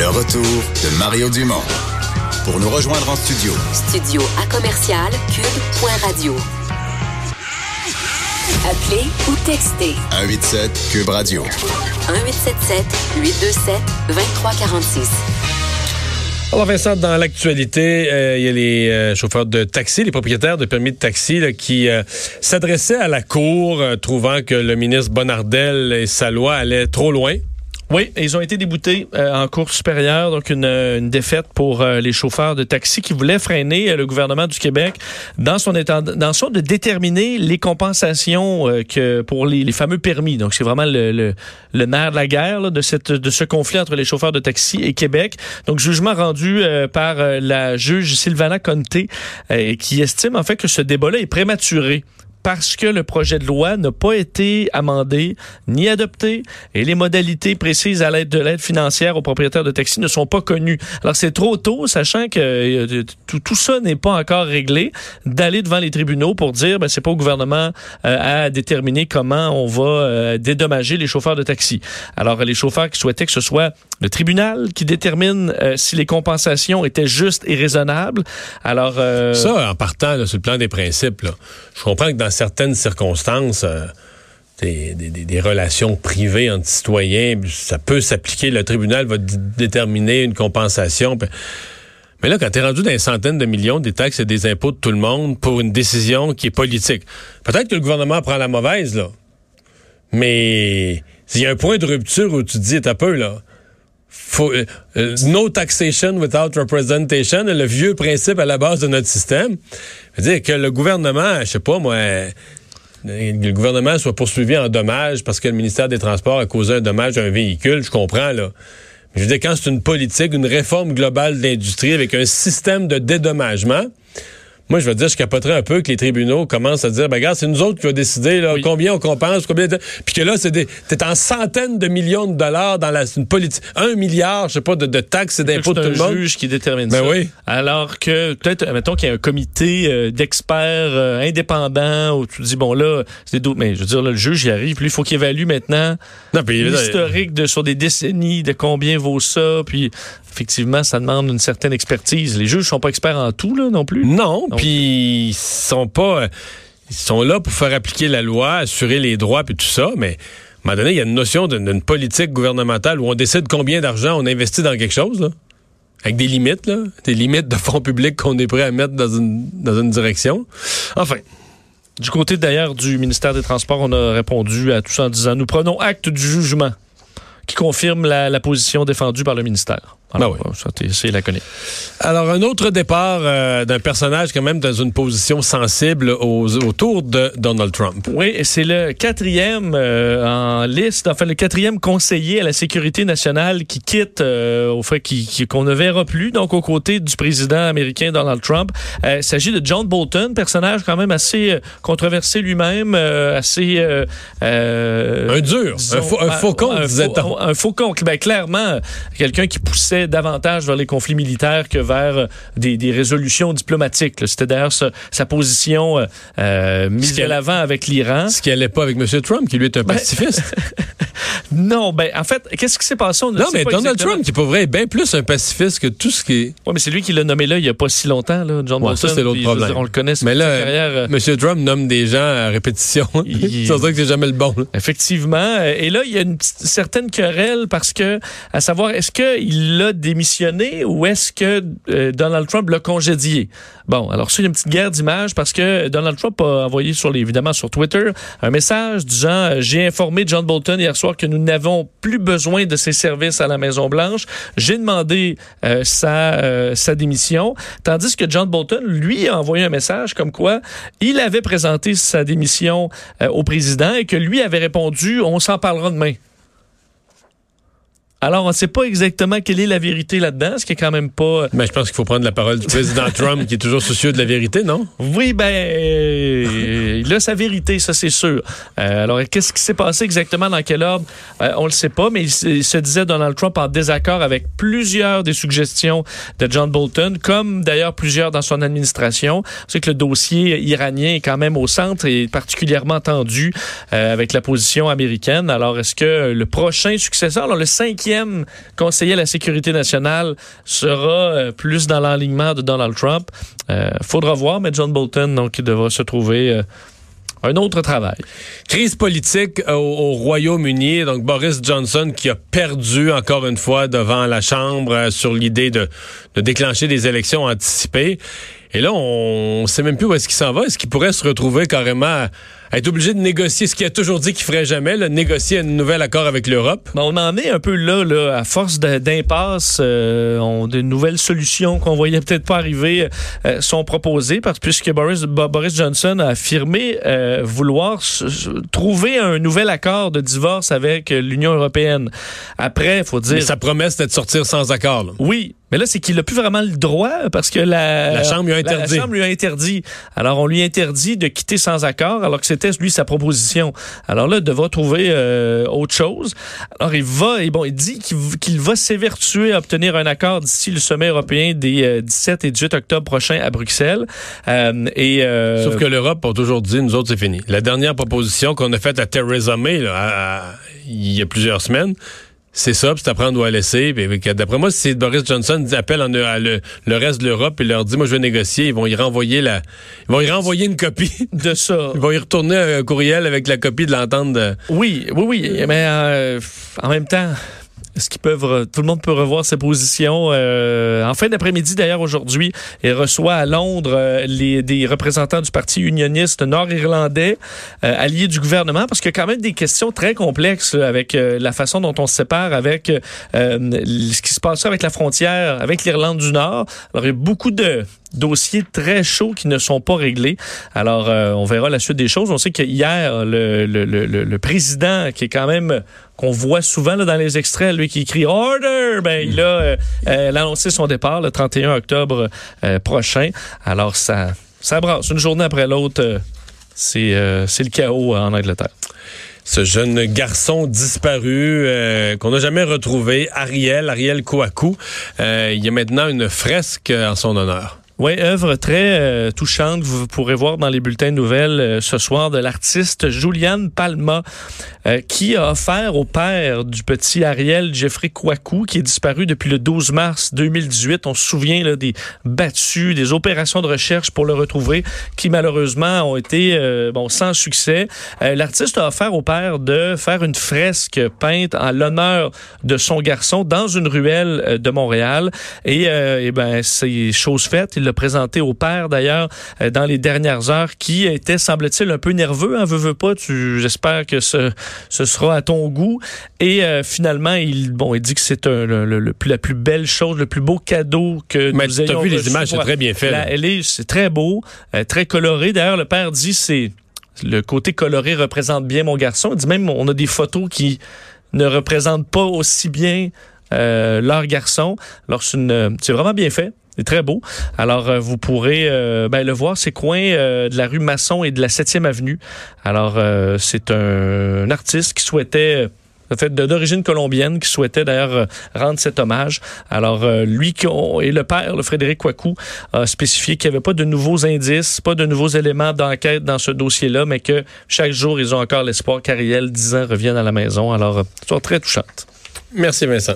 Le retour de Mario Dumont. Pour nous rejoindre en studio. Studio à commercial cube.radio. Appelez ou textez 187 Cube Radio. 1877 827 2346. Alors Vincent, dans l'actualité, euh, il y a les euh, chauffeurs de taxi, les propriétaires de permis de taxi là, qui euh, s'adressaient à la Cour, trouvant que le ministre Bonnardel et sa loi allaient trop loin. Oui, ils ont été déboutés euh, en cour supérieure, donc une, une défaite pour euh, les chauffeurs de taxi qui voulaient freiner euh, le gouvernement du Québec dans son son de déterminer les compensations que pour les, les, fameux permis. Donc c'est vraiment le, le, le, nerf de la guerre de cette de ce conflit entre les chauffeurs de taxi et Québec. Donc jugement rendu par la juge Sylvana Conté qui estime en fait que ce débat-là est prématuré parce que le projet de loi n'a pas été amendé ni adopté et les modalités précises à l'aide de l'aide financière aux propriétaires de taxis ne sont pas connues. Alors c'est trop tôt, sachant que euh, tout, ça n'est pas encore réglé, d'aller devant les tribunaux pour dire ben c'est pas au gouvernement euh, à déterminer comment on va euh, dédommager les chauffeurs de taxi. Alors les chauffeurs qui souhaitaient que ce soit le tribunal qui détermine si les compensations étaient justes et raisonnables. Alors ça en partant là, sur le plan des principes, là, je comprends que dans certaines circonstances, euh, des, relations privées entre citoyens, ça peut s'appliquer. Le tribunal va déterminer une compensation. Mais là, quand tu es rendu dans centaines de millions des taxes et des impôts de tout le monde pour une décision qui est politique, peut-être que le gouvernement prend la mauvaise, là. Mais il y a un point de rupture où tu te dis, t'as peu, là. Euh, euh, no taxation without representation, le vieux principe à la base de notre système. veut dire que le gouvernement, je sais pas moi, euh, le gouvernement soit poursuivi en dommages parce que le ministère des Transports a causé un dommage à un véhicule, je comprends là. Je veux dire, quand c'est une politique, une réforme globale de l'industrie avec un système de dédommagement, moi, je veux dire, je capoterais un peu que les tribunaux commencent à dire, ben, regarde, c'est nous autres qui avons décidé là, combien on compense, combien de... Puis que là, c'est des... t'es en centaines de millions de dollars dans la... une politique. Un milliard, je sais pas, de, de taxes et d'impôts de tout le monde. juge qui détermine ben ça. oui. Alors que, peut-être, mettons qu'il y a un comité euh, d'experts euh, indépendants où tu dis, bon, là, c'est des Mais je veux dire, là, le juge, il arrive, puis il faut qu'il évalue maintenant l'historique de, sur des décennies de combien vaut ça, puis effectivement, ça demande une certaine expertise. Les juges sont pas experts en tout, là, non plus? Non, puis ils sont pas... Ils sont là pour faire appliquer la loi, assurer les droits, puis tout ça, mais... À un moment donné, il y a une notion d'une politique gouvernementale où on décide combien d'argent on investit dans quelque chose, là, avec des limites, là, des limites de fonds publics qu'on est prêt à mettre dans une, dans une direction. Enfin, du côté d'ailleurs du ministère des Transports, on a répondu à tout ça en disant nous prenons acte du jugement qui confirme la, la position défendue par le ministère. Alors, ah oui. c'est laconique. Alors, un autre départ euh, d'un personnage quand même dans une position sensible aux, autour de Donald Trump. Oui, c'est le quatrième euh, en liste, enfin le quatrième conseiller à la sécurité nationale qui quitte, euh, au fait qu'on ne verra plus, donc aux côtés du président américain Donald Trump. Il s'agit de John Bolton, personnage quand même assez controversé lui-même, assez... un dur, disons, un, faucon, disait-on. Un, un faucon, ben, clairement, quelqu'un qui poussait davantage vers les conflits militaires que vers euh, des, des résolutions diplomatiques. C'était d'ailleurs sa, sa, position euh, euh mise de l'avant avec l'Iran. Ce qui n'allait pas avec M. Trump, qui lui est un ben, pacifiste. non, ben en fait, qu'est-ce qui s'est passé? On non, mais Donald exactement. Trump, qui pour vrai est bien plus un pacifiste que tout ce qui est... Oui, mais c'est lui qui l'a nommé là il n'y a pas si longtemps, là, John ouais, Ça, c'est l'autre problème. Dire, on le connaît, mais là, carrière, euh, M. Trump nomme des gens à répétition. Il... c'est ça que c'est jamais le bon. Là. Effectivement. Et là, il y a une certaine querelle parce que, à savoir, est-ce qu'il ou est-ce que euh, Donald Trump l'a congédié? Bon, alors a une petite guerre d'image parce que Donald Trump a envoyé sur Twitter un message disant euh, j'ai informé John Bolton hier soir que nous n'avons plus besoin de ses services à la Maison Blanche. J'ai demandé euh, sa démission, tandis que John Bolton lui a envoyé un message comme quoi il avait présenté sa démission au président et que lui avait répondu on s'en parlera demain. Alors, on ne sait pas exactement quelle est la vérité là-dedans, ce qui est quand même pas. Mais je pense qu'il faut prendre la parole du président Trump, qui est toujours soucieux de la vérité, non? Oui, ben, euh, il a sa vérité, ça c'est sûr. Euh, alors, qu'est-ce qui s'est passé exactement dans quel ordre? Euh, On le sait pas, mais il, se disait Donald Trump en désaccord avec plusieurs des suggestions de John Bolton, comme d'ailleurs plusieurs dans son administration. C'est que le dossier iranien est quand même au centre et particulièrement tendu avec la position américaine. Alors, est-ce que le prochain successeur, alors le cinquième cinquième conseiller à la sécurité nationale sera euh, plus dans l'enlignement de Donald Trump. Euh, faudra voir, mais John Bolton, donc, il devra se trouver euh, un autre travail. Crise politique au, au Royaume-Uni. Donc, Boris Johnson qui a perdu encore une fois devant la Chambre sur l'idée de, de déclencher des élections anticipées. Et là, on ne sait même plus où est-ce qu'il s'en va. Est-ce qu'il pourrait se retrouver carrément être obligé de négocier ce qu'il a toujours dit qu'il ferait jamais, là, négocier un nouvel accord avec l'Europe? Ben, on en est un peu là, là à force d'impasse, euh, on- de nouvelles solutions qu'on voyait peut-être pas arriver euh, sont proposées, parce puisque Boris, Bo- Boris Johnson a affirmé euh, vouloir trouver un nouvel accord de divorce avec euh, l'Union européenne. Après, il faut dire... Mais sa promesse, c'était de sortir sans accord. là. Oui, mais là, c'est qu'il n'a plus vraiment le droit parce que la, La Chambre lui a la- interdit. La, Chambre lui a interdit. Alors, on lui interdit de quitter sans accord, alors que c'était, lui, sa proposition. Alors là, il devra trouver euh, autre chose. Alors, il va, et bon, il dit qu'il va s'évertuer à obtenir un accord d'ici le sommet européen des euh, 17 et 18 octobre prochains à Bruxelles. Euh, et, euh, Sauf que l'Europe a toujours dit, nous autres, c'est fini. La dernière proposition qu'on a faite à Theresa May, il y a plusieurs semaines, c'est ça, puis c'est à prendre ou à laisser. D'après moi, si Boris Johnson appelle en- à le, le reste de l'Europe et leur dit, moi, je vais négocier, ils vont y renvoyer la, ils vont y renvoyer une copie. de ça. Ils vont y retourner un courriel avec la copie de l'entente de... Oui, oui, oui. Mais euh, en même temps, est-ce qu'ils peuvent. Tout le monde peut revoir ses positions. Euh, en fin d'après-midi, d'ailleurs, aujourd'hui, il reçoit à Londres euh, les, des représentants du Parti unioniste nord-irlandais, euh, alliés du gouvernement, parce qu'il y a quand même des questions très complexes avec la façon dont on se sépare avec ce qui se passe avec la frontière avec l'Irlande du Nord. Alors, il y a beaucoup de dossiers très chauds qui ne sont pas réglés. Alors, euh, on verra la suite des choses. On sait que hier, le, le, le, le- président, qui est quand même qu'on voit souvent là, dans les extraits, lui qui crie Order, ben il a euh, euh, annoncé son départ le 31 octobre euh, prochain. Alors, ça, ça brasse. Une journée après l'autre, euh, c'est le chaos en Angleterre. ce jeune garçon disparu qu'on n'a jamais retrouvé, Ariel, Ariel Kouakou. Il y a maintenant une fresque en son honneur. Oui, œuvre très euh, touchante. Vous pourrez voir dans les bulletins de nouvelles euh, ce soir de l'artiste Juliane Palma, euh, qui a offert au père du petit Ariel Jeffrey Kouakou, qui est disparu depuis le 12 mars 2018. On se souvient des battues, des opérations de recherche pour le retrouver, qui malheureusement ont été bon sans succès. L'artiste a offert au père de faire une fresque peinte en l'honneur de son garçon dans une ruelle de Montréal. Et, euh, eh ben, c'est chose faite. Il l'a présenté au père, d'ailleurs, euh, dans les dernières heures, qui était, semble-t-il, un peu nerveux. Hein, veux, veux pas. Tu, j'espère que ce, ce sera à ton goût. Et euh, finalement, il, bon, il dit que c'est un- le, le- le plus- la plus belle chose, le plus beau cadeau que Mais nous tu as ayons vu les images, c'est très bien fait. La- elle est, c'est très beau, euh, très coloré. D'ailleurs, le père dit c'est le côté coloré représente bien mon garçon. Il dit même on a des photos qui ne représentent pas aussi bien euh, leur garçon. Alors c'est une- c'est vraiment bien fait. C'est très beau. Alors, euh, vous pourrez euh, ben, le voir. C'est coin euh, de la rue Masson et de la 7e avenue. Alors, c'est un, artiste qui souhaitait... en fait, d'origine colombienne, qui souhaitait d'ailleurs rendre cet hommage. Alors, lui qui et le père, le Frédéric Kouakou, a spécifié qu'il n'y avait pas de nouveaux indices, pas de nouveaux éléments d'enquête dans ce dossier-là, mais que chaque jour, ils ont encore l'espoir qu'Ariel, 10 ans, revienne à la maison. Alors, histoire très touchante. Merci Vincent.